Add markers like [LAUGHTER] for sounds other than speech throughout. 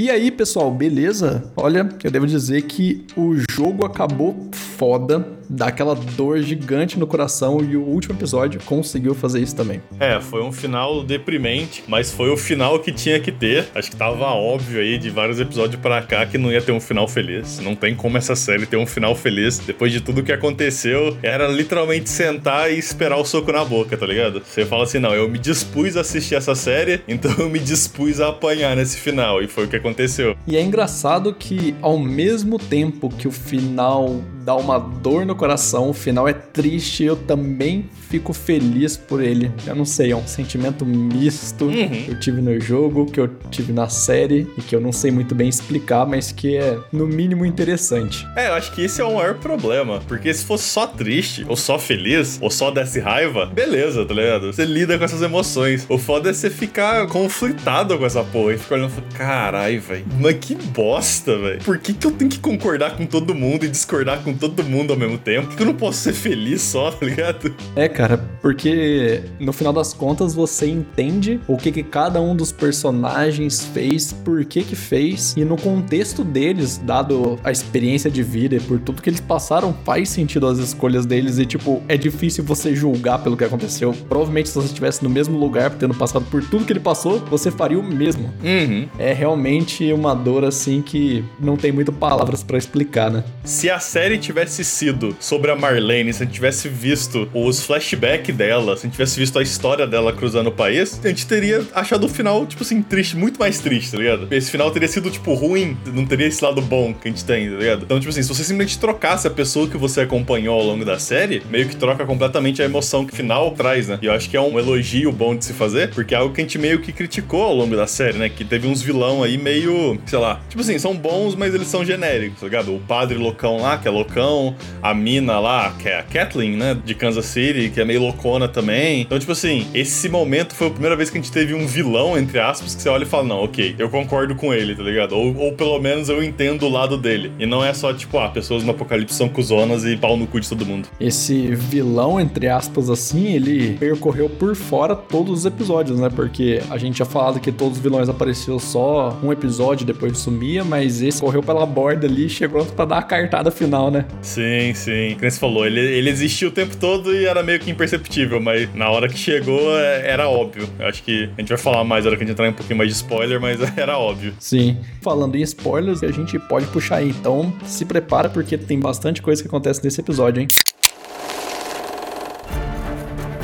E aí, pessoal, beleza? Olha, eu devo dizer que o jogo acabou foda, dá aquela dor gigante no coração e o último episódio conseguiu fazer isso também. É, foi um final deprimente, mas foi o final que tinha que ter. Acho que tava óbvio aí de vários episódios para cá que não ia ter um final feliz. Não tem como essa série ter um final feliz. Depois de tudo que aconteceu, era literalmente sentar e esperar o soco na boca, tá ligado? Você fala assim: não, eu me dispus a assistir essa série, [LAUGHS] então eu me dispus a apanhar nesse final. E foi o que aconteceu. E é engraçado que, ao mesmo tempo que o final dá uma dor no coração, o final é triste, eu também fico feliz por ele. Eu não sei, é um sentimento misto uhum. que eu tive no jogo, que eu tive na série e que eu não sei muito bem explicar, mas que é no mínimo interessante. É, eu acho que esse é o maior problema, porque se fosse só triste, ou só feliz, ou só desse raiva, beleza, tá ligado? Você lida com essas emoções. O foda é você ficar conflitado com essa porra e ficar olhando e falar, caralho, velho, mas que bosta, velho. Por que, que eu tenho que concordar com todo mundo e discordar com todo mundo ao mesmo tempo? Por que eu não posso ser feliz só, tá ligado? É, cara, porque no final das contas você entende o que, que cada um dos personagens fez, por que que fez, e no contexto deles, dado a experiência de vida e por tudo que eles passaram, faz sentido as escolhas deles e, tipo, é difícil você julgar pelo que aconteceu. Provavelmente se você estivesse no mesmo lugar, tendo passado por tudo que ele passou, você faria o mesmo. Uhum. É realmente uma dor, assim, que não tem muito palavras para explicar, né? Se a série tivesse sido sobre a Marlene, se a gente tivesse visto os flashbacks dela, se a gente tivesse visto a história dela cruzando o país, a gente teria achado o final, tipo assim, triste, muito mais triste, tá ligado? Esse final teria sido, tipo, ruim, não teria esse lado bom que a gente tem, tá ligado? Então, tipo assim, se você simplesmente trocasse a pessoa que você acompanhou ao longo da série, meio que troca completamente a emoção que o final traz, né? E eu acho que é um elogio bom de se fazer, porque é algo que a gente meio que criticou ao longo da série, né? Que teve uns vilão aí meio, sei lá, tipo assim, são bons, mas eles são genéricos, tá ligado? O padre loucão lá, que é loucão, a mina lá, que é a Kathleen, né? De Kansas City, que é meio louco loucona também. Então, tipo assim, esse momento foi a primeira vez que a gente teve um vilão, entre aspas, que você olha e fala, não, ok, eu concordo com ele, tá ligado? Ou, ou pelo menos eu entendo o lado dele. E não é só, tipo, ah, pessoas no apocalipse são cuzonas e pau no cu de todo mundo. Esse vilão, entre aspas, assim, ele percorreu por fora todos os episódios, né? Porque a gente já falado que todos os vilões apareciam só um episódio, depois sumia, mas esse correu pela borda ali e chegou pra dar a cartada final, né? Sim, sim. Como você falou, ele, ele existiu o tempo todo e era meio que imperceptível perceptível, mas na hora que chegou é, era óbvio. Eu acho que a gente vai falar mais na hora que a gente entrar em um pouquinho mais de spoiler, mas [LAUGHS] era óbvio. Sim. Falando em spoilers, a gente pode puxar aí. Então se prepara porque tem bastante coisa que acontece nesse episódio, hein?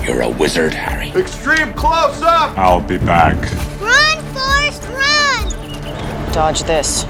You're a wizard, Harry. Extreme close up! I'll be back. Run, Forrest, run! Dodge this.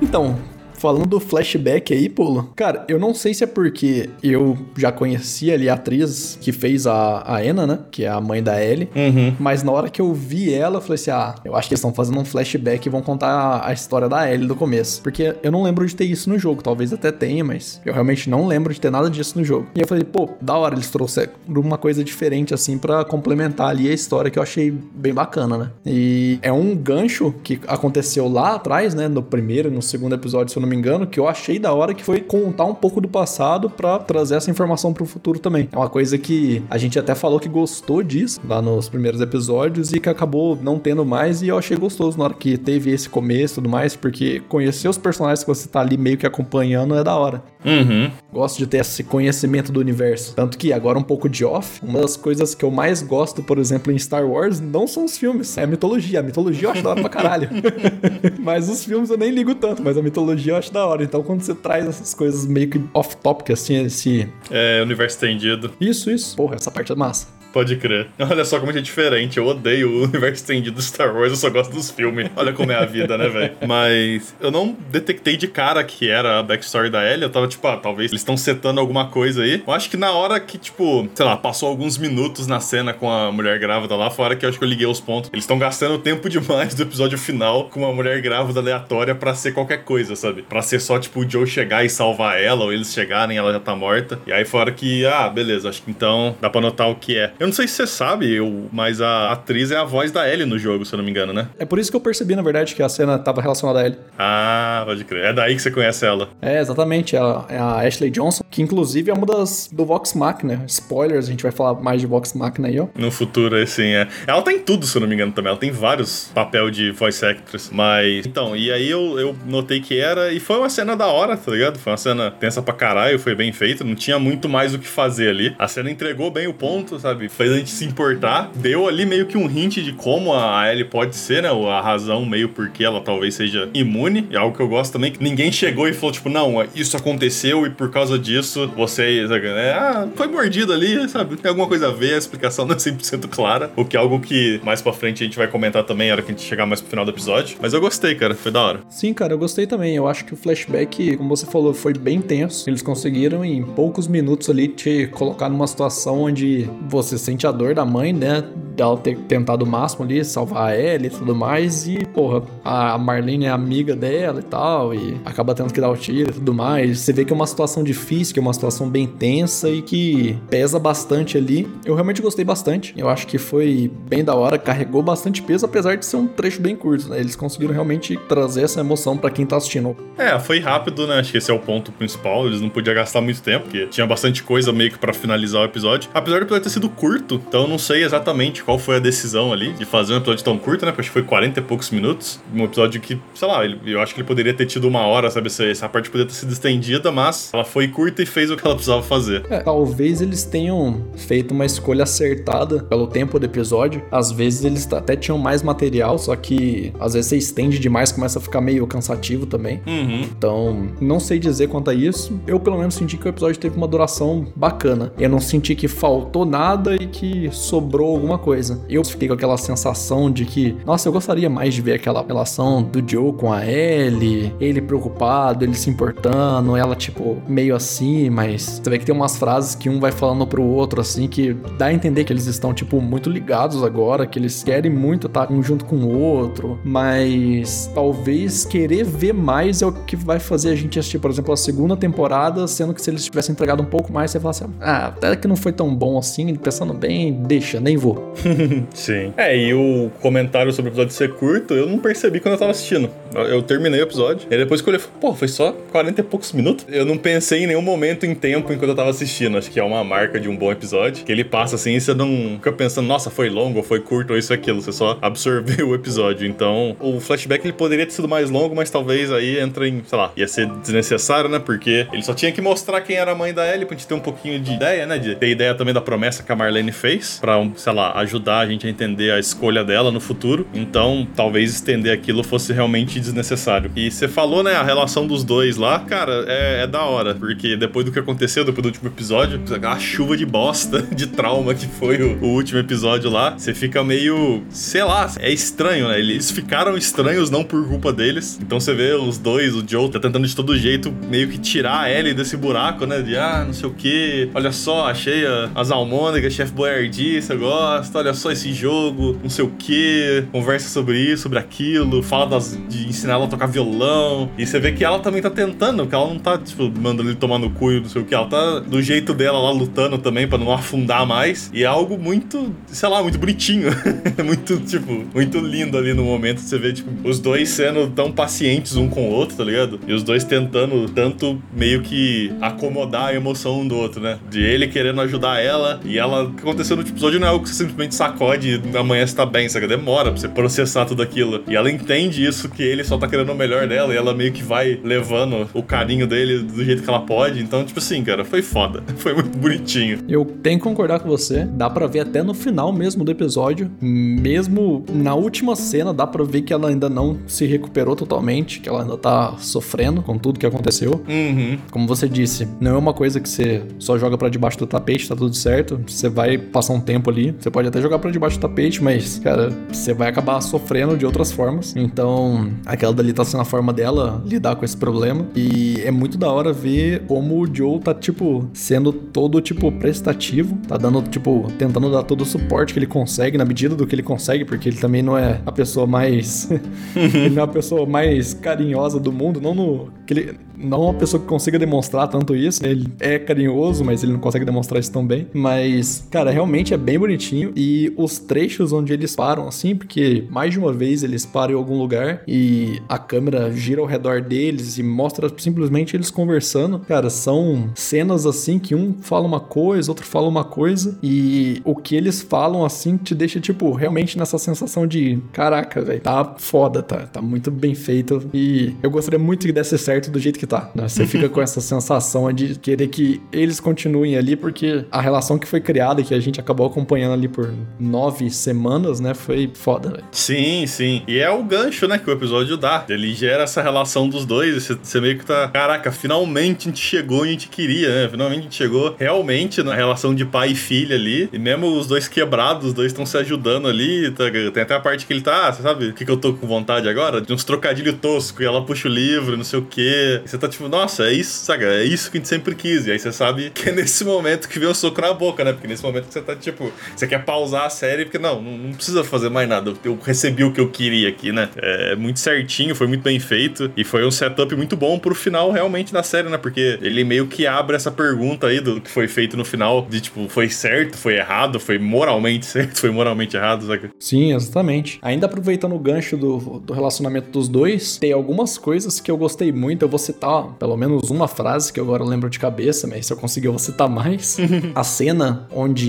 Então, Falando do flashback aí, Polo, cara, eu não sei se é porque eu já conhecia ali a atriz que fez a, a Anna, né? Que é a mãe da Ellie. Uhum. Mas na hora que eu vi ela, eu falei assim: ah, eu acho que eles estão fazendo um flashback e vão contar a, a, história da Ellie do começo. Porque eu não lembro de ter isso no jogo. Talvez até tenha, mas eu realmente não lembro de ter nada disso no jogo. E eu falei, pô, da hora eles trouxeram uma coisa diferente assim para complementar ali a história que eu achei bem bacana, né? E é um gancho que aconteceu lá atrás, né? No primeiro, no segundo episódio, se eu não me engano, que eu achei da hora que foi contar um pouco do passado para trazer essa informação pro futuro também. É uma coisa que a gente até falou que gostou disso lá nos primeiros episódios e que acabou não tendo mais e eu achei gostoso na hora que teve esse começo e tudo mais, porque conhecer os personagens que você tá ali meio que acompanhando é da hora. Uhum. Gosto de ter esse conhecimento do universo. Tanto que agora um pouco de off, uma das coisas que eu mais gosto, por exemplo, em Star Wars, não são os filmes, é a mitologia. A mitologia eu acho da hora pra caralho. [LAUGHS] mas os filmes eu nem ligo tanto, mas a mitologia eu acho da hora. Então, quando você traz essas coisas meio que off-topic, assim, esse. É, universo estendido. Isso, isso. Porra, essa parte é massa. Pode crer. Olha só como é diferente. Eu odeio o [LAUGHS] universo estendido do Star Wars, eu só gosto dos filmes. Olha como é a vida, né, velho? [LAUGHS] Mas eu não detectei de cara que era a backstory da Ellie. Eu tava tipo, ah, talvez eles estão setando alguma coisa aí. Eu acho que na hora que, tipo, sei lá, passou alguns minutos na cena com a mulher grávida lá fora, que eu acho que eu liguei os pontos. Eles estão gastando tempo demais do episódio final com uma mulher grávida aleatória para ser qualquer coisa, sabe? Para ser só, tipo, o Joe chegar e salvar ela, ou eles chegarem ela já tá morta. E aí fora que, ah, beleza, acho que então dá pra notar o que é. Eu não sei se você sabe, eu, mas a atriz é a voz da Ellie no jogo, se eu não me engano, né? É por isso que eu percebi, na verdade, que a cena tava relacionada a Ellie. Ah, pode crer. É daí que você conhece ela. É, exatamente. Ela é a Ashley Johnson, que inclusive é uma das do Vox Machina. Spoilers, a gente vai falar mais de Vox Machina aí, ó. No futuro, assim, é. Ela tá em tudo, se eu não me engano, também. Ela tem vários papel de voice actress. Mas, então, e aí eu, eu notei que era, e foi uma cena da hora, tá ligado? Foi uma cena tensa pra caralho, foi bem feita, não tinha muito mais o que fazer ali. A cena entregou bem o ponto, sabe? Fez a gente se importar. Deu ali meio que um hint de como a Ellie pode ser, né? A razão meio porque ela talvez seja imune. É algo que eu gosto também, que ninguém chegou e falou, tipo, não, isso aconteceu e por causa disso você, né? Ah, foi mordido ali, sabe? Tem alguma coisa a ver, a explicação não é 100% clara. O que é algo que mais pra frente a gente vai comentar também, na hora que a gente chegar mais pro final do episódio. Mas eu gostei, cara. Foi da hora. Sim, cara, eu gostei também. Eu acho que o flashback, como você falou, foi bem tenso. Eles conseguiram, em poucos minutos ali, te colocar numa situação onde você sente a dor da mãe, né? Dela ter tentado o máximo ali, salvar ela e tudo mais. E, porra, a Marlene é amiga dela e tal. E acaba tendo que dar o tiro e tudo mais. Você vê que é uma situação difícil, que é uma situação bem tensa e que pesa bastante ali. Eu realmente gostei bastante. Eu acho que foi bem da hora, carregou bastante peso, apesar de ser um trecho bem curto, né? Eles conseguiram realmente trazer essa emoção para quem tá assistindo. É, foi rápido, né? Acho que esse é o ponto principal. Eles não podiam gastar muito tempo, porque tinha bastante coisa meio que pra finalizar o episódio. Apesar do episódio ter sido curto, então eu não sei exatamente qual foi a decisão ali de fazer um episódio tão curto, né? Porque acho que foi 40 e poucos minutos. Um episódio que, sei lá, eu acho que ele poderia ter tido uma hora, sabe? Essa essa parte poderia ter sido estendida, mas ela foi curta e fez o que ela precisava fazer. É, talvez eles tenham feito uma escolha acertada pelo tempo do episódio. Às vezes eles até tinham mais material, só que às vezes você estende demais, começa a ficar meio cansativo também. Uhum. Então, não sei dizer quanto a isso. Eu, pelo menos, senti que o episódio teve uma duração bacana. Eu não senti que faltou nada e que sobrou alguma coisa. Eu fiquei com aquela sensação de que, nossa, eu gostaria mais de ver aquela relação do Joe com a Ellie, ele preocupado, ele se importando, ela, tipo, meio assim, mas você vê que tem umas frases que um vai falando pro outro, assim, que dá a entender que eles estão, tipo, muito ligados agora, que eles querem muito estar um junto com o outro, mas talvez querer ver mais é o que vai fazer a gente assistir, por exemplo, a segunda temporada, sendo que se eles tivessem entregado um pouco mais, você fala assim, ah, até que não foi tão bom assim, pensando bem, deixa, nem vou. [LAUGHS] Sim. É, e o comentário sobre o episódio ser curto, eu não percebi quando eu tava assistindo. Eu, eu terminei o episódio, e depois que eu olhei, pô, foi só 40 e poucos minutos. Eu não pensei em nenhum momento em tempo enquanto eu tava assistindo. Acho que é uma marca de um bom episódio. Que ele passa assim e você não fica pensando, nossa, foi longo, ou foi curto, ou isso aquilo. Você só absorveu o episódio. Então, o flashback ele poderia ter sido mais longo, mas talvez aí entra em, sei lá, ia ser desnecessário, né? Porque ele só tinha que mostrar quem era a mãe da Ellie pra gente ter um pouquinho de ideia, né? De ter ideia também da promessa que a Marlene fez, pra, sei lá, ajudar a gente a entender a escolha dela no futuro. Então, talvez estender aquilo fosse realmente desnecessário. E você falou, né, a relação dos dois lá, cara, é, é da hora, porque depois do que aconteceu, depois do último episódio, a chuva de bosta, [LAUGHS] de trauma que foi o, o último episódio lá, você fica meio, sei lá, é estranho, né? Eles ficaram estranhos não por culpa deles. Então você vê os dois, o Joe tá tentando de todo jeito meio que tirar a Ellie desse buraco, né? De ah, não sei o que, olha só, achei as almôndegas, Chef Boyardee, você gosta, olha só esse jogo, não sei o que, conversa sobre isso, sobre aquilo, fala das, de ensinar ela a tocar violão. E você vê que ela também tá tentando, que ela não tá, tipo, mandando ele tomar no cu e não sei o que, ela tá do jeito dela lá lutando também pra não afundar mais. E é algo muito, sei lá, muito bonitinho. [LAUGHS] muito, tipo, muito lindo ali no momento. Você vê, tipo, os dois sendo tão pacientes um com o outro, tá ligado? E os dois tentando tanto meio que acomodar a emoção um do outro, né? De ele querendo ajudar ela e ela. O que aconteceu no episódio não é algo que você simplesmente sacode e amanhã você tá bem, sabe? Demora pra você processar tudo aquilo. E ela entende isso, que ele só tá querendo o melhor dela e ela meio que vai levando o carinho dele do jeito que ela pode. Então, tipo assim, cara, foi foda. [LAUGHS] Foi muito bonitinho. Eu tenho que concordar com você. Dá pra ver até no final mesmo do episódio, mesmo na última cena, dá pra ver que ela ainda não se recuperou totalmente, que ela ainda tá sofrendo com tudo que aconteceu. Uhum. Como você disse, não é uma coisa que você só joga pra debaixo do tapete, tá tudo certo. Você vai passar um tempo ali, você pode até jogar pra debaixo do tapete, mas, cara, você vai acabar sofrendo de outras formas. Então, aquela dali tá sendo a forma dela lidar com esse problema. E é muito da hora ver como o Joe tá, tipo, sendo todo, tipo, prestativo. Tá dando, tipo, tentando dar todo o suporte que ele consegue, na medida do que ele consegue, porque ele também não é a pessoa mais. [LAUGHS] ele não é a pessoa mais carinhosa do mundo, não no. Que ele, não uma pessoa que consiga demonstrar tanto isso. Ele é carinhoso, mas ele não consegue demonstrar isso tão bem. Mas, cara, realmente é bem bonitinho. E os trechos onde eles param, assim, porque mais de uma vez eles param em algum lugar e a câmera gira ao redor deles e mostra simplesmente eles conversando. Cara, são cenas assim que um fala uma coisa, outro fala uma coisa. E o que eles falam assim te deixa, tipo, realmente nessa sensação de caraca, velho, tá foda, tá, tá muito bem feito. E eu gostaria muito que desse certo do jeito que tá. Né? Você fica com [LAUGHS] essa sensação de querer que eles continuem ali, porque a relação que foi criada e que a gente acabou acompanhando ali por nove semanas, né? Foi foda, velho. Sim, sim. E é o gancho, né, que o episódio dá. Ele gera essa relação dos dois. Você, você meio que tá. Caraca, finalmente a gente chegou onde a gente queria, né? Finalmente a gente chegou realmente na relação de pai e filha ali. E mesmo os dois quebrados, os dois estão se ajudando ali. Tá, tem até a parte que ele tá, ah, você sabe o que, que eu tô com vontade agora? De uns trocadilhos toscos. E ela puxa o livro, não sei o quê. E você tá tipo, nossa, é isso, sabe? É isso que a gente sempre quis. E aí você sabe que é nesse momento que vem o soco na boca, né? Porque nesse momento que você tá, tipo, você quer pausar a série, porque não, não precisa fazer mais nada. Eu recebi o que eu queria aqui, né? É muito certinho, foi muito bem feito. E foi um setup muito bom pro final realmente da série, né? Porque ele meio que abre essa pergunta aí do que foi feito no final, de tipo, foi certo, foi errado, foi moralmente [LAUGHS] certo, foi moralmente errado, saca? Sim, exatamente. Ainda aproveitando o gancho do, do relacionamento dos dois, tem algumas coisas que eu gostei muito. Eu vou citar pelo menos uma frase que eu agora lembro de cabeça, mas se eu conseguir eu vou citar mais. [LAUGHS] a cena onde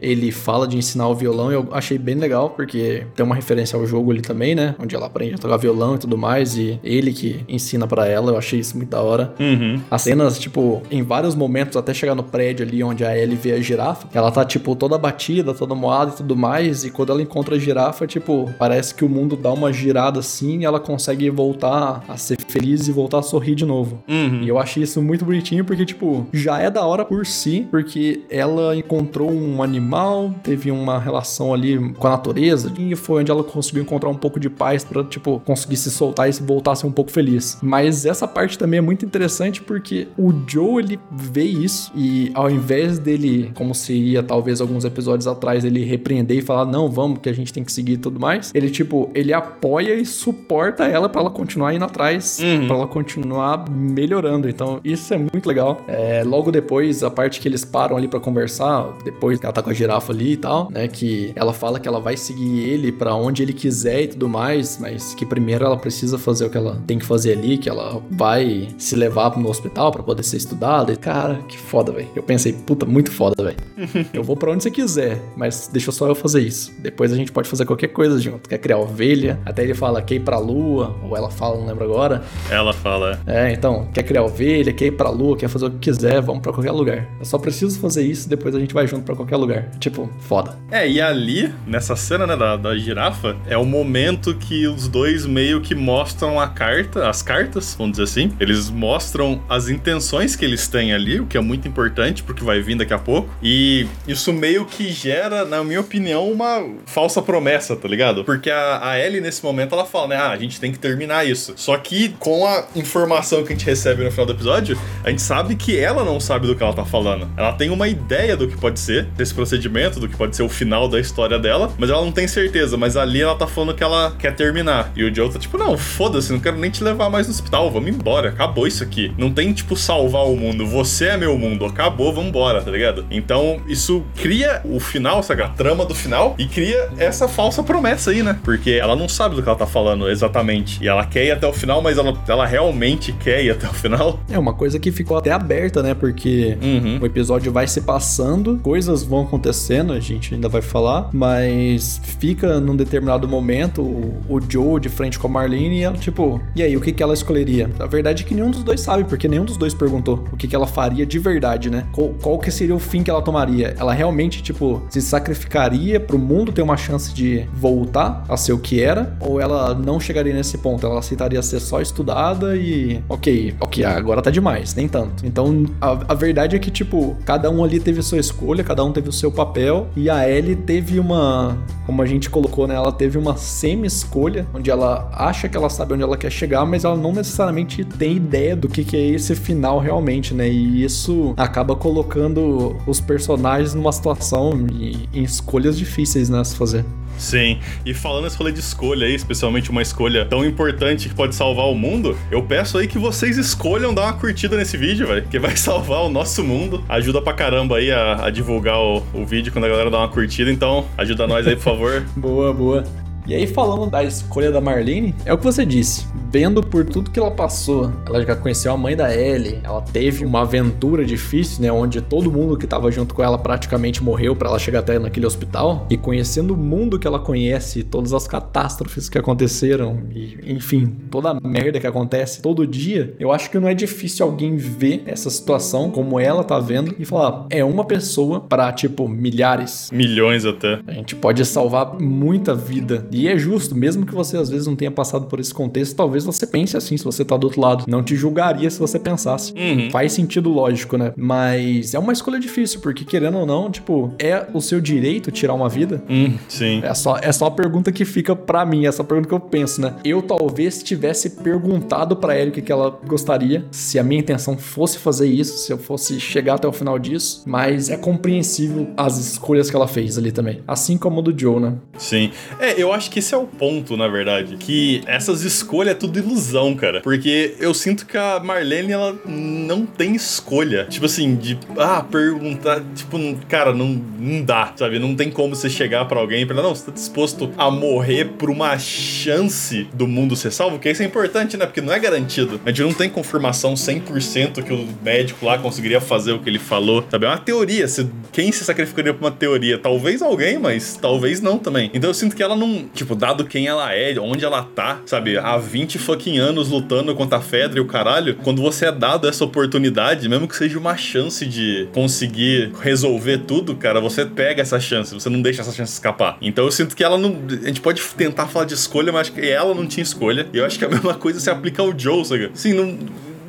ele fala de ensinar o violão eu achei bem legal, porque tem uma referência ao jogo ali também, né? Onde ela aprende a tocar violão e tudo mais, e ele que ensina para ela, eu achei isso muito da hora. Uhum. As cenas, tipo, em vários momentos, até chegar no prédio ali onde a Ellie vê a girafa, ela tá, tipo, toda batida, toda moada e tudo mais, e quando ela encontra a girafa, tipo, parece que o mundo dá uma girada assim e ela consegue voltar a ser feliz e voltar a sorrir de novo. Uhum. E eu achei isso muito bonitinho porque, tipo, já é da hora por si, porque ela encontrou um animal, teve uma relação ali com a natureza, e foi onde ela conseguiu encontrar um pouco de paz para tipo, conseguir se soltar e voltar a ser um pouco feliz. Mas essa parte também é muito interessante porque o Joe, ele vê isso e ao invés dele, como seria talvez alguns episódios atrás, ele repreender e falar, não, vamos, que a gente tem que seguir e tudo mais, ele, tipo, ele apoia e suporta ela para ela continuar indo atrás, Uhum. para ela continuar melhorando. Então, isso é muito legal. É, logo depois, a parte que eles param ali pra conversar, depois que ela tá com a girafa ali e tal, né? Que ela fala que ela vai seguir ele pra onde ele quiser e tudo mais, mas que primeiro ela precisa fazer o que ela tem que fazer ali, que ela vai se levar no hospital pra poder ser estudada. E, cara, que foda, velho. Eu pensei, puta, muito foda, velho. [LAUGHS] eu vou pra onde você quiser, mas deixa só eu fazer isso. Depois a gente pode fazer qualquer coisa junto. Quer criar ovelha? Até ele fala, quer ir pra lua, ou ela fala, não lembro agora. Ela fala. É, então, quer criar ovelha, quer ir pra lua, quer fazer o que quiser, vamos pra qualquer lugar. Eu só preciso fazer isso, depois a gente vai junto pra qualquer lugar. Tipo, foda. É, e ali, nessa cena, né, da, da girafa, é o momento que os dois meio que mostram a carta, as cartas, vamos dizer assim. Eles mostram as intenções que eles têm ali, o que é muito importante, porque vai vir daqui a pouco. E isso meio que gera, na minha opinião, uma falsa promessa, tá ligado? Porque a, a Ellie, nesse momento, ela fala, né, ah, a gente tem que terminar isso. Só que com a informação que a gente recebe no final do episódio, a gente sabe que ela não sabe do que ela tá falando. Ela tem uma ideia do que pode ser desse procedimento, do que pode ser o final da história dela, mas ela não tem certeza. Mas ali ela tá falando que ela quer terminar. E o Joe tá tipo, não, foda-se, não quero nem te levar mais no hospital, vamos embora, acabou isso aqui. Não tem, tipo, salvar o mundo, você é meu mundo, acabou, vambora, tá ligado? Então, isso cria o final, sabe? A trama do final e cria essa falsa promessa aí, né? Porque ela não sabe do que ela tá falando exatamente. E ela quer ir até o final, mas ela, ela realmente quer ir até o final. É uma coisa que ficou até aberta, né? Porque Uhum. o episódio vai se passando, coisas vão acontecendo, a gente ainda vai falar, mas fica num determinado momento o, o Joe de frente com a Marlene e ela, tipo, e aí, o que, que ela escolheria? A verdade é que nenhum dos dois sabe, porque nenhum dos dois perguntou o que, que ela faria de verdade, né? Qual, qual que seria o fim que ela tomaria? Ela realmente, tipo, se sacrificaria pro mundo ter uma chance de voltar a ser o que era? Ou ela não chegaria nesse ponto? Ela aceitaria ser só estudada e, ok, ok, agora tá demais, nem tanto. Então, a, a verdade é que, tipo, cada um ali teve sua escolha, cada um teve o seu papel, e a Ellie teve uma, como a gente colocou, né, ela teve uma semi-escolha, onde ela acha que ela sabe onde ela quer chegar, mas ela não necessariamente tem ideia do que, que é esse final realmente, né, e isso acaba colocando os personagens numa situação e em escolhas difíceis, né, se fazer. Sim, e falando esse rolê de escolha aí, especialmente uma escolha tão importante que pode salvar o mundo, eu peço aí que vocês escolham dar uma curtida nesse vídeo, velho, que vai [LAUGHS] salvar o nosso mundo. Ajuda pra caramba aí a, a divulgar o, o vídeo quando a galera dá uma curtida, então ajuda nós aí, por favor. [LAUGHS] boa, boa. E aí, falando da escolha da Marlene, é o que você disse. Vendo por tudo que ela passou, ela já conheceu a mãe da Ellie, ela teve uma aventura difícil, né? Onde todo mundo que tava junto com ela praticamente morreu para ela chegar até naquele hospital. E conhecendo o mundo que ela conhece, todas as catástrofes que aconteceram, e enfim, toda a merda que acontece todo dia, eu acho que não é difícil alguém ver essa situação como ela tá vendo e falar: é uma pessoa para, tipo, milhares. Milhões até. A gente pode salvar muita vida e é justo, mesmo que você às vezes não tenha passado por esse contexto, talvez você pense assim se você tá do outro lado. Não te julgaria se você pensasse. Uhum. Faz sentido lógico, né? Mas é uma escolha difícil, porque querendo ou não, tipo, é o seu direito tirar uma vida? Hum, sim. É só, é só a pergunta que fica para mim, essa pergunta que eu penso, né? Eu talvez tivesse perguntado para ela o que, que ela gostaria, se a minha intenção fosse fazer isso, se eu fosse chegar até o final disso, mas é compreensível as escolhas que ela fez ali também. Assim como o do Joe, né? Sim. É, eu acho que esse é o ponto, na verdade. Que essas escolhas é tudo ilusão, cara. Porque eu sinto que a Marlene, ela não tem escolha. Tipo assim, de, ah, perguntar, tipo, cara, não, não dá, sabe? Não tem como você chegar para alguém e falar, não, você tá disposto a morrer por uma chance do mundo ser salvo? Que isso é importante, né? Porque não é garantido. A gente não tem confirmação 100% que o médico lá conseguiria fazer o que ele falou, sabe? É uma teoria. Quem se sacrificaria por uma teoria? Talvez alguém, mas talvez não também. Então eu sinto que ela não, tipo, dado quem ela é, onde ela tá, sabe? Há 20 fucking anos lutando contra a Fedra e o caralho, quando você é dado essa oportunidade, mesmo que seja uma chance de conseguir resolver tudo, cara, você pega essa chance, você não deixa essa chance escapar. Então eu sinto que ela não. A gente pode tentar falar de escolha, mas acho que ela não tinha escolha. E eu acho que a mesma coisa se aplica ao Joe, sabe? Sim, não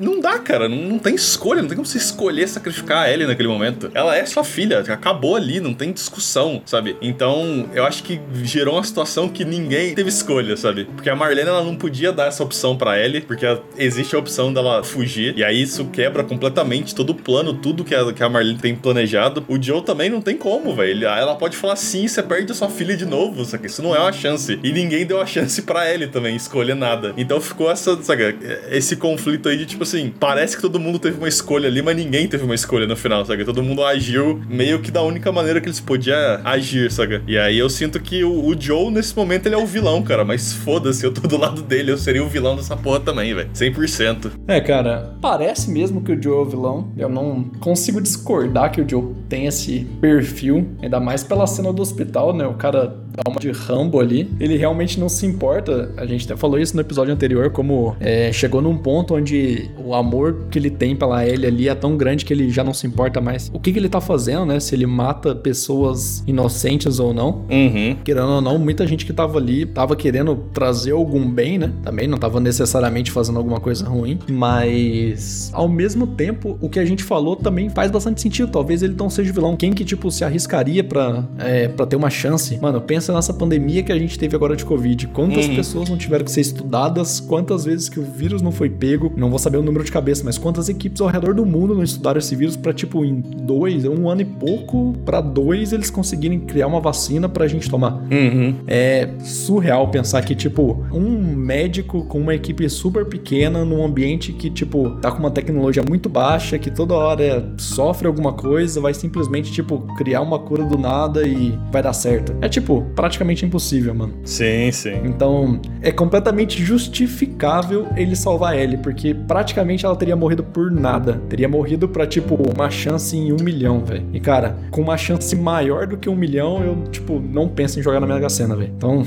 não dá, cara. Não, não, tem escolha. Não tem como você escolher sacrificar a Ellie naquele momento. Ela é sua filha. Acabou ali. Não tem discussão, sabe? Então, eu acho que gerou uma situação que ninguém teve escolha, sabe? Porque a Marlene, ela não podia dar essa opção para Ellie, porque existe a opção dela fugir. E aí isso quebra completamente todo o plano, tudo que a, que a Marlene tem planejado. O Joe também não tem como, velho. Ela pode falar sim, você perde a sua filha de novo, sabe? Isso não é uma chance. E ninguém deu a chance para Ellie também escolher nada. Então ficou essa, sabe? Esse conflito aí de tipo assim, parece que todo mundo teve uma escolha ali, mas ninguém teve uma escolha no final, sabe? Todo mundo agiu meio que da única maneira que eles podiam agir, sabe? E aí eu sinto que o, o Joe, nesse momento, ele é o vilão, cara. Mas foda-se, eu tô do lado dele, eu seria o vilão dessa porra também, velho. 100%. É, cara, parece mesmo que o Joe é o vilão. Eu não consigo discordar que o Joe tem esse perfil, ainda mais pela cena do hospital, né? O cara dá uma de Rambo ali. Ele realmente não se importa. A gente até falou isso no episódio anterior, como é, chegou num ponto onde o amor que ele tem pela Ellie ali é tão grande que ele já não se importa mais. O que, que ele tá fazendo, né? Se ele mata pessoas inocentes ou não. Uhum. Querendo ou não, muita gente que tava ali tava querendo trazer algum bem, né? Também não tava necessariamente fazendo alguma coisa ruim. Mas, ao mesmo tempo, o que a gente falou também faz bastante sentido. Talvez ele não seja vilão. Quem que, tipo, se arriscaria pra, é, pra ter uma chance? Mano, pensa nessa pandemia que a gente teve agora de Covid. Quantas uhum. pessoas não tiveram que ser estudadas? Quantas vezes que o vírus não foi pego? Não vou saber o número de cabeça, mas quantas equipes ao redor do mundo não estudaram esse vírus pra, tipo, em dois, um ano e pouco, pra dois eles conseguirem criar uma vacina pra gente tomar. Uhum. É surreal pensar que, tipo, um médico com uma equipe super pequena num ambiente que, tipo, tá com uma tecnologia muito baixa, que toda hora sofre alguma coisa, vai simplesmente, tipo, criar uma cura do nada e vai dar certo. É, tipo, praticamente impossível, mano. Sim, sim. Então, é completamente justificável ele salvar ele, porque praticamente ela teria morrido por nada. Teria morrido pra, tipo, uma chance em um milhão, velho. E, cara, com uma chance maior do que um milhão, eu, tipo, não penso em jogar na Mega Sena, velho. Então.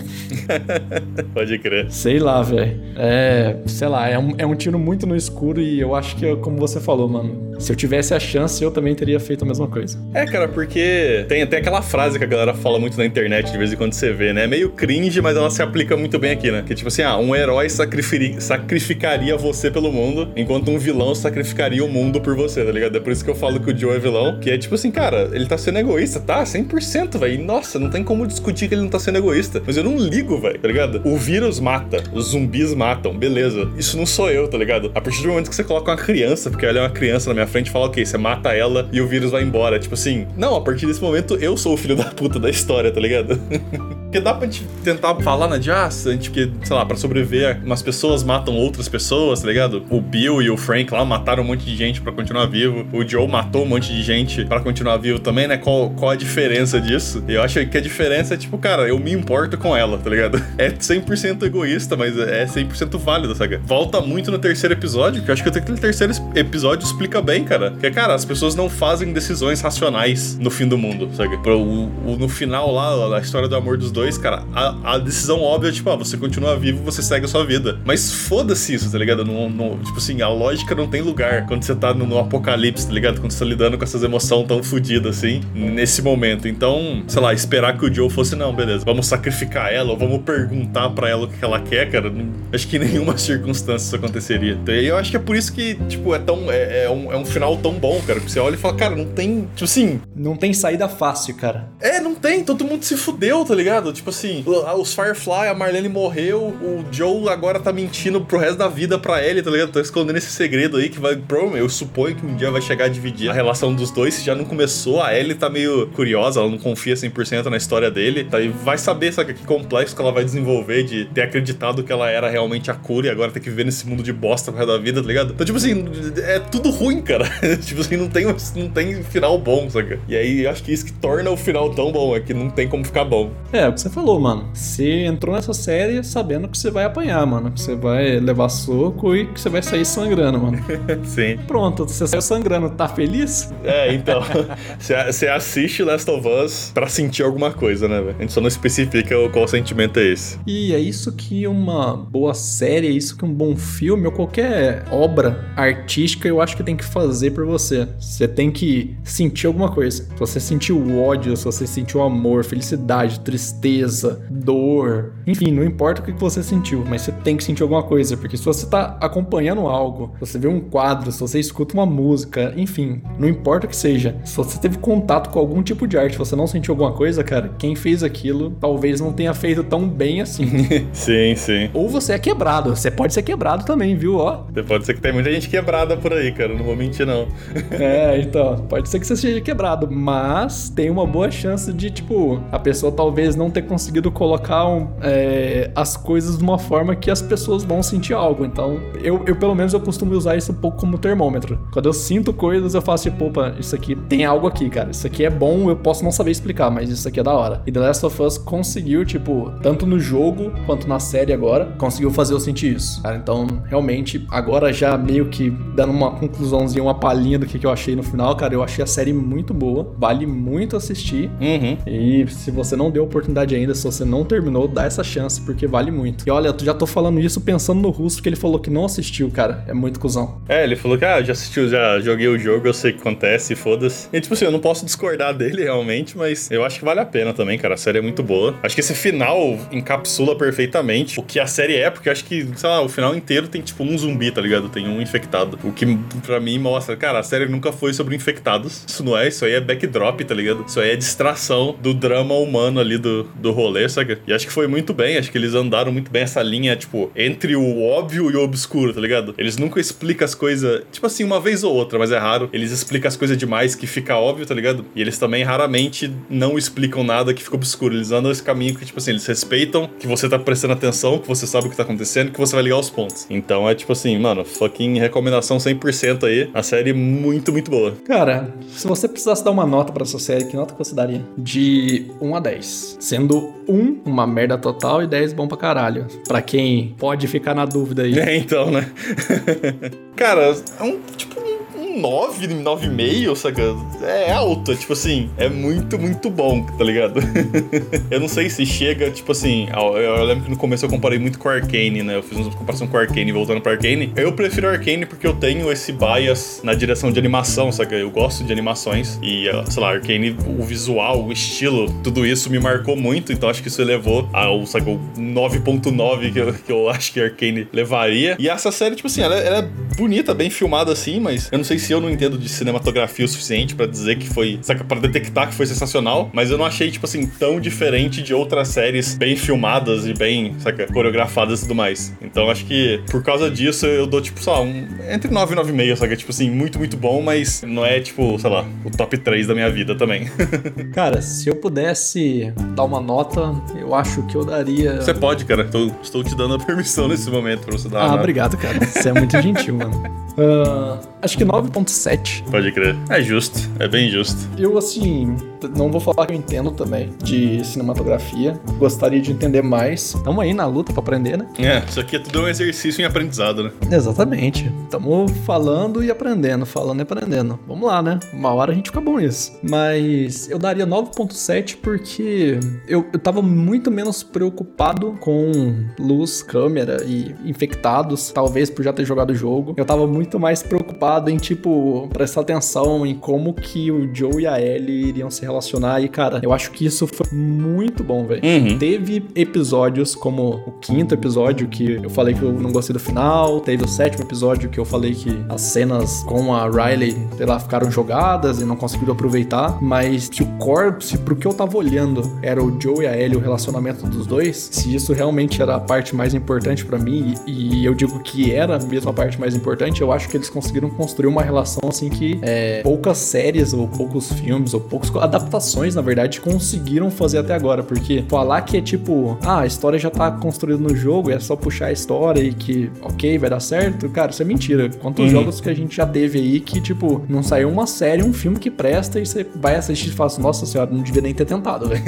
[LAUGHS] Pode crer. Sei lá, velho. É. Sei lá, é um, é um tiro muito no escuro e eu acho que, como você falou, mano, se eu tivesse a chance, eu também teria feito a mesma coisa. Coisa. É, cara, porque tem até aquela frase que a galera fala muito na internet de vez em quando você vê, né? É meio cringe, mas ela se aplica muito bem aqui, né? Que tipo assim, ah, um herói sacrificaria, você pelo mundo, enquanto um vilão sacrificaria o mundo por você, tá ligado? É por isso que eu falo que o Joe é vilão, que é tipo assim, cara, ele tá sendo egoísta, tá? 100%, velho. Nossa, não tem como discutir que ele não tá sendo egoísta. Mas eu não ligo, velho, tá ligado? O vírus mata, os zumbis matam, beleza. Isso não sou eu, tá ligado? A partir do momento que você coloca uma criança, porque ela é uma criança na minha frente, fala, ok, você mata ela e o vírus vai embora. Tipo assim, não, a partir desse momento eu sou o filho da puta da história, tá ligado? [LAUGHS] Porque dá pra gente tentar falar na né, gente que, sei lá, pra sobreviver, umas pessoas matam outras pessoas, tá ligado? O Bill e o Frank lá mataram um monte de gente para continuar vivo. O Joe matou um monte de gente para continuar vivo também, né? Qual, qual a diferença disso? Eu acho que a diferença é, tipo, cara, eu me importo com ela, tá ligado? [LAUGHS] É 100% egoísta, mas é 100% válido, sabe? Volta muito no terceiro episódio, que eu acho que aquele terceiro episódio explica bem, cara. Que, cara, as pessoas não fazem decisões racionais no fim do mundo, sabe? O, o, no final lá, a história do amor dos dois cara, a, a, decisão óbvia é, tipo, ah, você continua vivo, você segue a sua vida. Mas foda-se isso, tá ligado? No, no, tipo assim, a lógica não tem lugar quando você tá no, no apocalipse, tá ligado? Quando você tá lidando com essas emoções tão fodidas assim, nesse momento. Então, sei lá, esperar que o Joe fosse, não, beleza, vamos sacrificar ela, ou vamos perguntar para ela o que ela quer, cara. Não, acho que em [LAUGHS] nenhuma circunstância isso aconteceria. Então, eu acho que é por isso que, tipo, é tão. É, é, um, é um final tão bom, cara. Que você olha e fala, cara, não tem. Tipo assim. Não tem saída fácil, cara. É, não tem. Todo mundo se fudeu, tá ligado? Tipo assim, os Firefly, a Marlene morreu, o Joe agora tá mentindo pro resto da vida pra ele, tá ligado? Tá escondendo esse segredo aí que vai. Pro, eu suponho que um dia vai chegar a dividir a relação dos dois, se já não começou. A Ellie tá meio curiosa, ela não confia 100% na história dele. Tá, e vai saber, sabe, que complexo que ela vai desenvolver de ter acreditado que ela era realmente a cura e agora ter que viver nesse mundo de bosta pro resto da vida, tá ligado? Então, tipo assim, é tudo ruim, cara. [LAUGHS] tipo assim, não tem, não tem final bom, saca? E aí, acho que isso que torna o final tão bom, é que não tem como ficar bom. É, que você falou, mano. Você entrou nessa série sabendo que você vai apanhar, mano. Que você vai levar soco e que você vai sair sangrando, mano. [LAUGHS] Sim. Pronto, você saiu sangrando. Tá feliz? É, então. [LAUGHS] Você assiste Last of Us pra sentir alguma coisa, né, velho? A gente só não especifica qual sentimento é esse. E é isso que uma boa série, é isso que um bom filme ou qualquer obra artística eu acho que tem que fazer por você. Você tem que sentir alguma coisa. Se você sentiu ódio, se você sentiu amor, felicidade, tristeza, dor, enfim, não importa o que você sentiu, mas você tem que sentir alguma coisa, porque se você tá acompanhando algo, você vê um quadro, se você escuta uma música, enfim, não importa o que seja, se você teve contato com algum tipo de arte, você não sentiu alguma coisa, cara, quem fez aquilo talvez não tenha feito tão bem assim. [LAUGHS] sim, sim. Ou você é quebrado, você pode ser quebrado também, viu, ó. Pode ser que tem muita gente quebrada por aí, cara, não vou mentir não. [LAUGHS] é, então, pode ser que você seja quebrado, mas tem uma boa chance de, tipo, a pessoa talvez não ter conseguido colocar um, é, as coisas de uma forma que as pessoas vão sentir algo. Então, eu, eu pelo menos eu costumo usar isso um pouco como termômetro. Quando eu sinto coisas, eu faço tipo, opa, isso aqui tem algo aqui, cara. Isso aqui é bom, eu posso não saber explicar, mas isso aqui é da hora. E The Last of Us conseguiu, tipo, tanto no jogo quanto na série agora, conseguiu fazer eu sentir isso. Cara, então, realmente, agora já meio que dando uma conclusãozinha, uma palhinha do que, que eu achei no final, cara, eu achei a série muito boa. Vale muito assistir. Uhum. E se você não deu oportunidade ainda, se você não terminou, dá essa chance, porque vale muito. E olha, eu já tô falando isso pensando no Russo, que ele falou que não assistiu, cara. É muito cuzão. É, ele falou que, ah, já assistiu, já joguei o jogo, eu sei o que acontece, foda-se. E, tipo assim, eu não posso discordar [LAUGHS] dele realmente, mas eu acho que vale a pena também, cara. A série é muito boa. Acho que esse final encapsula perfeitamente o que a série é, porque acho que, sei lá, o final inteiro tem, tipo, um zumbi, tá ligado? Tem um infectado. O que, pra mim, mostra, cara, a série nunca foi sobre infectados. Isso não é, isso aí é backdrop, tá ligado? Isso aí é distração do drama humano ali do, do rolê, sabe? E acho que foi muito bem, acho que eles andaram muito bem essa linha, tipo, entre o óbvio e o obscuro, tá ligado? Eles nunca explicam as coisas, tipo assim, uma vez ou outra, mas é raro. Eles explicam as coisas demais que fica óbvio, tá ligado? E eles também raramente não explicam nada que fica obscuro. Eles andam esse caminho que, tipo assim, eles respeitam que você tá prestando atenção, que você sabe o que tá acontecendo, que você vai ligar os pontos. Então é tipo assim, mano, fucking recomendação 100% aí. A série muito, muito boa. Cara, se você precisasse dar uma nota para essa série, que nota que você daria? De 1 a 10. Sendo 1 uma merda total e 10 bom pra caralho. Pra quem pode ficar na dúvida aí. [LAUGHS] É, então, né? [LAUGHS] Cara, é um, tipo, um um 9, 9,5, saca? É alto, é tipo assim, é muito, muito bom, tá ligado? [LAUGHS] eu não sei se chega, tipo assim, eu, lembro que no começo eu comparei muito com Arcane, né? Eu fiz uma comparação com Arcane, voltando pra Arcane. Eu prefiro Arcane porque eu tenho esse bias na direção de animação, saca? Eu gosto de animações e, sei lá, Arcane, o visual, o estilo, tudo isso me marcou muito, então acho que isso elevou ao, saca, o 9.9 que eu, que eu acho que Arcane levaria. E essa série, tipo assim, ela, ela é bonita, bem filmada assim, mas eu não sei se eu não entendo de cinematografia o suficiente para dizer que foi, saca, pra detectar que foi sensacional, mas eu não achei, tipo assim, tão diferente de outras séries bem filmadas e bem, saca, coreografadas e tudo mais. Então acho que por causa disso eu dou, tipo, só um. Entre 9 e 9,5, saca? Tipo assim, muito, muito bom, mas não é, tipo, sei lá, o top 3 da minha vida também. [LAUGHS] cara, se eu pudesse dar uma nota, eu acho que eu daria. Você pode, cara. Tô, estou te dando a permissão nesse momento pra você dar Ah, obrigado, cara. Você é muito gentil, mano. Uh, acho que 9.7. Pode crer. É justo. É bem justo. Eu, assim, não vou falar que eu entendo também de cinematografia. Gostaria de entender mais. Tamo aí na luta pra aprender, né? É, isso aqui é tudo um exercício em aprendizado, né? Exatamente. Tamo falando e aprendendo, falando e aprendendo. Vamos lá, né? Uma hora a gente fica bom nisso. Mas eu daria 9.7 porque eu, eu tava muito menos preocupado com luz, câmera e infectados, talvez por já ter jogado o jogo. Eu tava muito mais preocupado em, tipo, prestar atenção em como que o Joe e a Ellie iriam se relacionar. E, cara, eu acho que isso foi muito bom, velho. Uhum. Teve episódios como o quinto episódio, que eu falei que eu não gostei do final. Teve o sétimo episódio, que eu falei que as cenas com a Riley, sei lá, ficaram jogadas e não conseguiram aproveitar. Mas se o core, se pro que eu tava olhando era o Joe e a Ellie, o relacionamento dos dois, se isso realmente era a parte mais importante para mim, e, e eu digo que era mesmo a parte mais importante, eu acho que eles conseguiram construir uma relação assim que é, poucas séries, ou poucos filmes, ou poucas adaptações, na verdade, conseguiram fazer até agora. Porque falar que é tipo, ah, a história já tá construída no jogo, é só puxar a história e que, ok, vai dar certo, cara, isso é mentira. Quantos uhum. jogos que a gente já teve aí que, tipo, não saiu uma série, um filme que presta e você vai assistir e fala assim, nossa senhora, não devia nem ter tentado, velho.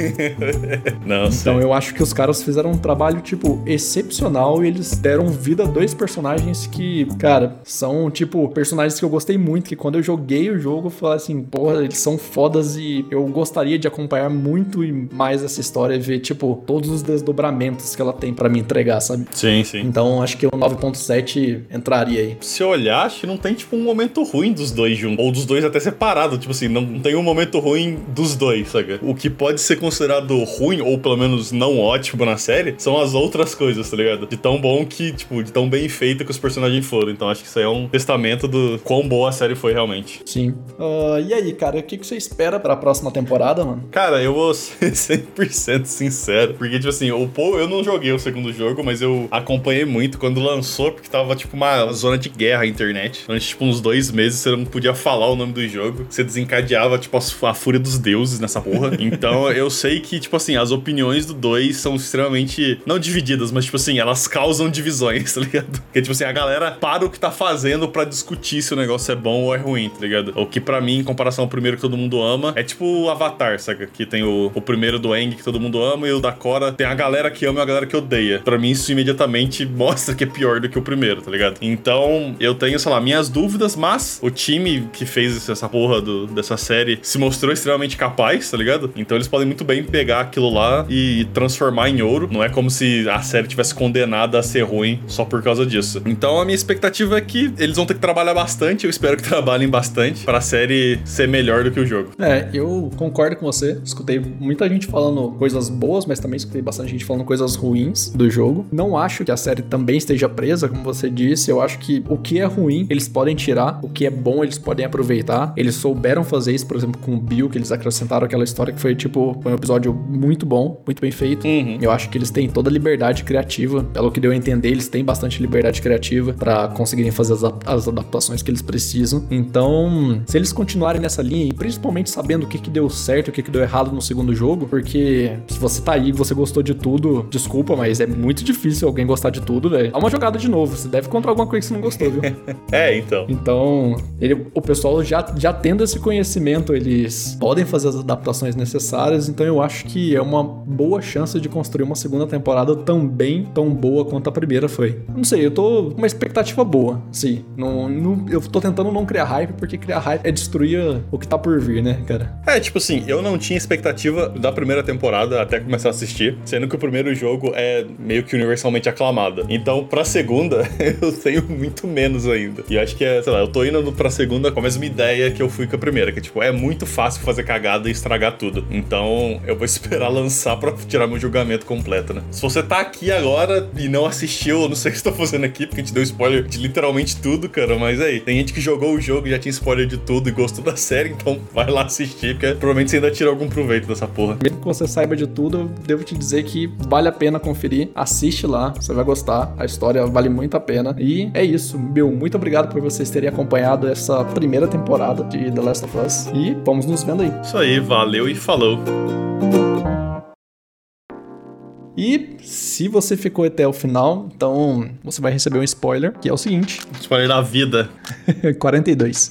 [LAUGHS] não, Então eu acho que os caras fizeram um trabalho, tipo, excepcional e eles deram vida a dois personagens que, cara, são, tipo, personagens que eu gostei muito, que quando eu joguei o jogo, eu falei assim, porra, eles são fodas e eu gostaria de acompanhar muito mais essa história e ver, tipo, todos os desdobramentos que ela tem para me entregar, sabe? Sim, sim. Então acho que o 9.7 entraria aí. Se olhar, acho que não tem, tipo, um momento ruim dos dois juntos. Ou dos dois até separado. Tipo assim, não tem um momento ruim dos dois, sabe? O que pode ser considerado ruim, ou pelo menos não ótimo na série, são as outras coisas, tá ligado? De tão bom que, tipo, de tão bem feito que os personagens foram. Então acho que isso aí é um testamento do quão boa a série foi realmente. Sim. Uh, e aí, cara, o que, que você espera pra próxima temporada, mano? Cara, eu vou [LAUGHS] ser 100% sincero. Porque, tipo assim, o Paul, eu não joguei o segundo jogo, mas eu acompanhei muito quando lançou, porque tava, tipo, uma zona de guerra a internet. Durante, tipo, uns dois meses você não podia falar o nome do jogo. Você desencadeava, tipo, a, fúria dos deuses nessa porra. [LAUGHS] Então, eu sei que, tipo assim, as opiniões do 2 são extremamente, não divididas, mas, tipo assim, elas causam divisões, [LAUGHS] tá ligado? Porque, tipo assim, a galera para o que tá fazendo para discutir se o negócio é bom ou é ruim, tá ligado? O que para mim, em comparação ao primeiro que todo mundo ama, é tipo o Avatar, saca? Que tem o, o primeiro do Eng que todo mundo ama e o da Korra tem a galera que ama e a galera que odeia. Para mim, isso imediatamente [LAUGHS] mostra que é pior do que o primeiro, tá ligado? Então, eu tenho, sei lá, minhas dúvidas, mas o time que fez essa porra do, dessa série se mostrou extremamente capaz, tá ligado? Então eles podem muito bem pegar aquilo lá e transformar em ouro. Não é como se a série tivesse condenada a ser ruim só por causa disso. Então a minha expectativa é que eles vão ter que trabalhar bastante. Eu espero que [LAUGHS] trabalhem bastante para a série ser melhor do que o jogo. É, eu concordo com você. Escutei muita gente falando coisas boas, mas também escutei bastante gente falando coisas ruins do jogo. Não acho que a série também esteja presa, como você disse. Eu acho que o que é ruim eles podem tirar, o que é bom eles podem aproveitar. Eles souberam fazer isso, por exemplo, com o Bill, que eles acrescentaram aquela história que foi tipo foi um episódio muito bom, muito bem feito. Uhum. Eu acho que eles têm toda a liberdade criativa. Pelo que deu a entender, eles têm bastante liberdade criativa para conseguirem fazer as, as, adaptações que eles precisam. Então, se eles continuarem nessa linha, e principalmente sabendo o que, que deu certo e o que, que deu errado no segundo jogo, porque se você tá aí e você gostou de tudo, desculpa, mas é muito difícil alguém gostar de tudo, velho. Dá uma jogada de novo. Você deve encontrar alguma coisa que você não gostou, viu? [LAUGHS] é, então. Então, ele, o pessoal já, já tendo esse conhecimento, eles podem fazer as adaptações necessárias. Então, eu acho que é uma boa chance de construir uma segunda temporada também tão boa quanto a primeira foi. Não sei, eu tô com uma expectativa boa, sim. Não, não, eu tô tentando não criar hype, porque criar hype é destruir o que tá por vir, né, cara? É, tipo assim, eu não tinha expectativa da primeira temporada até começar a assistir, sendo que o primeiro jogo é meio que universalmente aclamado. Então, pra segunda, [LAUGHS] eu tenho muito menos ainda. E acho que é, sei lá, eu tô indo pra segunda com a mesma ideia que eu fui com a primeira, que tipo, é muito fácil fazer cagada e estragar tudo. Então, eu vou [LAUGHS] esperar lançar pra tirar meu julgamento completo, né? Se você tá aqui agora e não assistiu, eu não sei o que você tá fazendo aqui, porque a gente deu spoiler de literalmente tudo, cara, mas aí, tem gente que jogou o jogo e já tinha spoiler de tudo e gostou da série, então [LAUGHS] vai lá assistir, porque provavelmente você ainda tira algum proveito dessa porra. Mesmo que você saiba de tudo, eu devo te dizer que vale a pena conferir. Assiste lá, você vai gostar. A história vale muito a pena. E é isso, meu, muito obrigado por vocês terem acompanhado essa primeira temporada de The Last of Us. E vamos nos vendo aí. Isso aí, valeu e falou. E se você ficou até o final, então você vai receber um spoiler, que é o seguinte: Spoiler da vida. [LAUGHS] 42.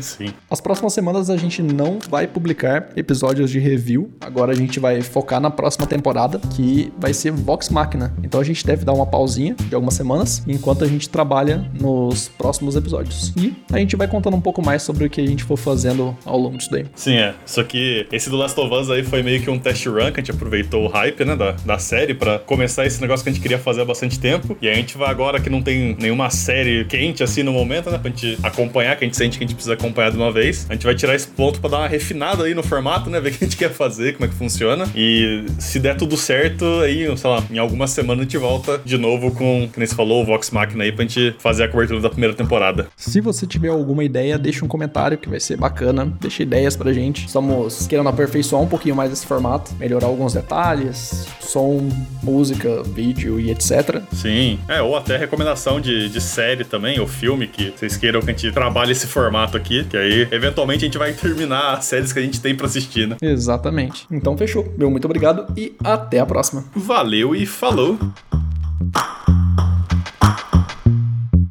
Sim. As próximas semanas a gente não vai publicar episódios de review. Agora a gente vai focar na próxima temporada, que vai ser Vox Machina. Então a gente deve dar uma pausinha de algumas semanas, enquanto a gente trabalha nos próximos episódios. E a gente vai contando um pouco mais sobre o que a gente for fazendo ao longo disso daí. Sim, é. Só que esse do Last of Us aí foi meio que um test run, que a gente aproveitou o hype, né, da, da série pra começar esse negócio que a gente queria fazer há bastante tempo. E a gente vai agora que não tem nenhuma série quente assim no momento, né, pra gente acompanhar, que a gente sente que a gente precisa acompanhar de uma vez. A gente vai tirar esse ponto pra dar uma refinada aí no formato, né, [LAUGHS] ver o que a gente quer fazer, como é que funciona. E se der tudo certo, aí, sei lá, em algumas semanas a gente volta de novo com, que nem você falou, o Vox Machina aí pra gente fazer a cobertura da primeira temporada. Se você tiver alguma ideia, deixa um comentário que vai ser bacana. Deixa ideias pra gente. Estamos querendo aperfeiçoar um pouquinho mais esse formato, melhorar alguns detalhes, som, música, vídeo e etc. Sim. É, ou até recomendação de, de série também, ou filme, que vocês queiram que a gente trabalhe esse formato aqui, que aí, eventualmente, a gente vai terminar as séries que a gente tem pra assistir, né? Exatamente. Então fechou. Meu muito obrigado e até a próxima. Valeu e falou!